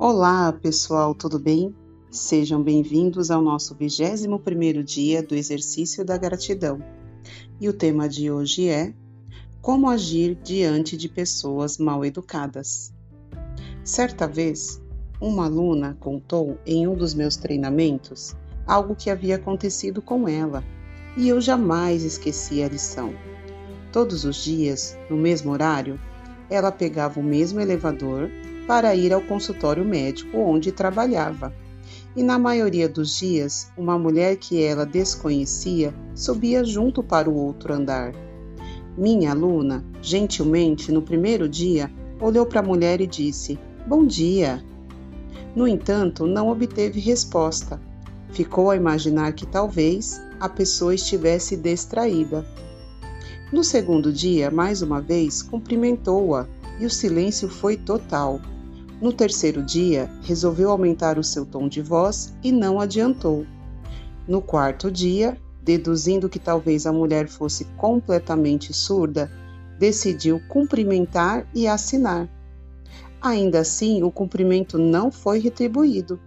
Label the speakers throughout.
Speaker 1: Olá, pessoal, tudo bem? Sejam bem-vindos ao nosso 21º dia do exercício da gratidão. E o tema de hoje é Como agir diante de pessoas mal educadas. Certa vez, uma aluna contou em um dos meus treinamentos algo que havia acontecido com ela, e eu jamais esqueci a lição. Todos os dias, no mesmo horário, ela pegava o mesmo elevador para ir ao consultório médico onde trabalhava. E na maioria dos dias, uma mulher que ela desconhecia subia junto para o outro andar. Minha aluna, gentilmente, no primeiro dia, olhou para a mulher e disse: Bom dia. No entanto, não obteve resposta. Ficou a imaginar que talvez a pessoa estivesse distraída. No segundo dia, mais uma vez, cumprimentou-a e o silêncio foi total. No terceiro dia, resolveu aumentar o seu tom de voz e não adiantou. No quarto dia, deduzindo que talvez a mulher fosse completamente surda, decidiu cumprimentar e assinar. Ainda assim, o cumprimento não foi retribuído.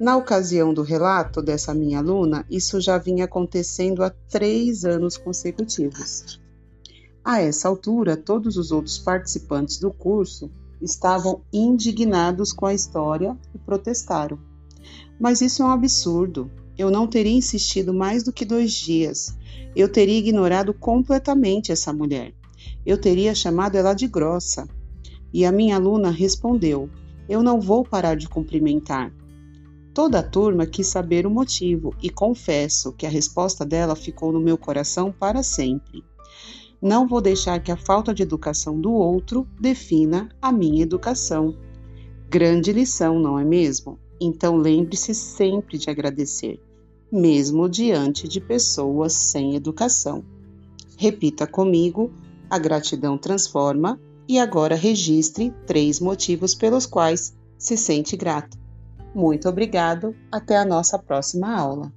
Speaker 1: Na ocasião do relato dessa minha aluna, isso já vinha acontecendo há três anos consecutivos. A essa altura, todos os outros participantes do curso estavam indignados com a história e protestaram. Mas isso é um absurdo. Eu não teria insistido mais do que dois dias. Eu teria ignorado completamente essa mulher. Eu teria chamado ela de grossa. E a minha aluna respondeu: Eu não vou parar de cumprimentar. Toda a turma quis saber o motivo e confesso que a resposta dela ficou no meu coração para sempre. Não vou deixar que a falta de educação do outro defina a minha educação. Grande lição, não é mesmo? Então lembre-se sempre de agradecer, mesmo diante de pessoas sem educação. Repita comigo: a gratidão transforma e agora registre três motivos pelos quais se sente grato. Muito obrigado, até a nossa próxima aula.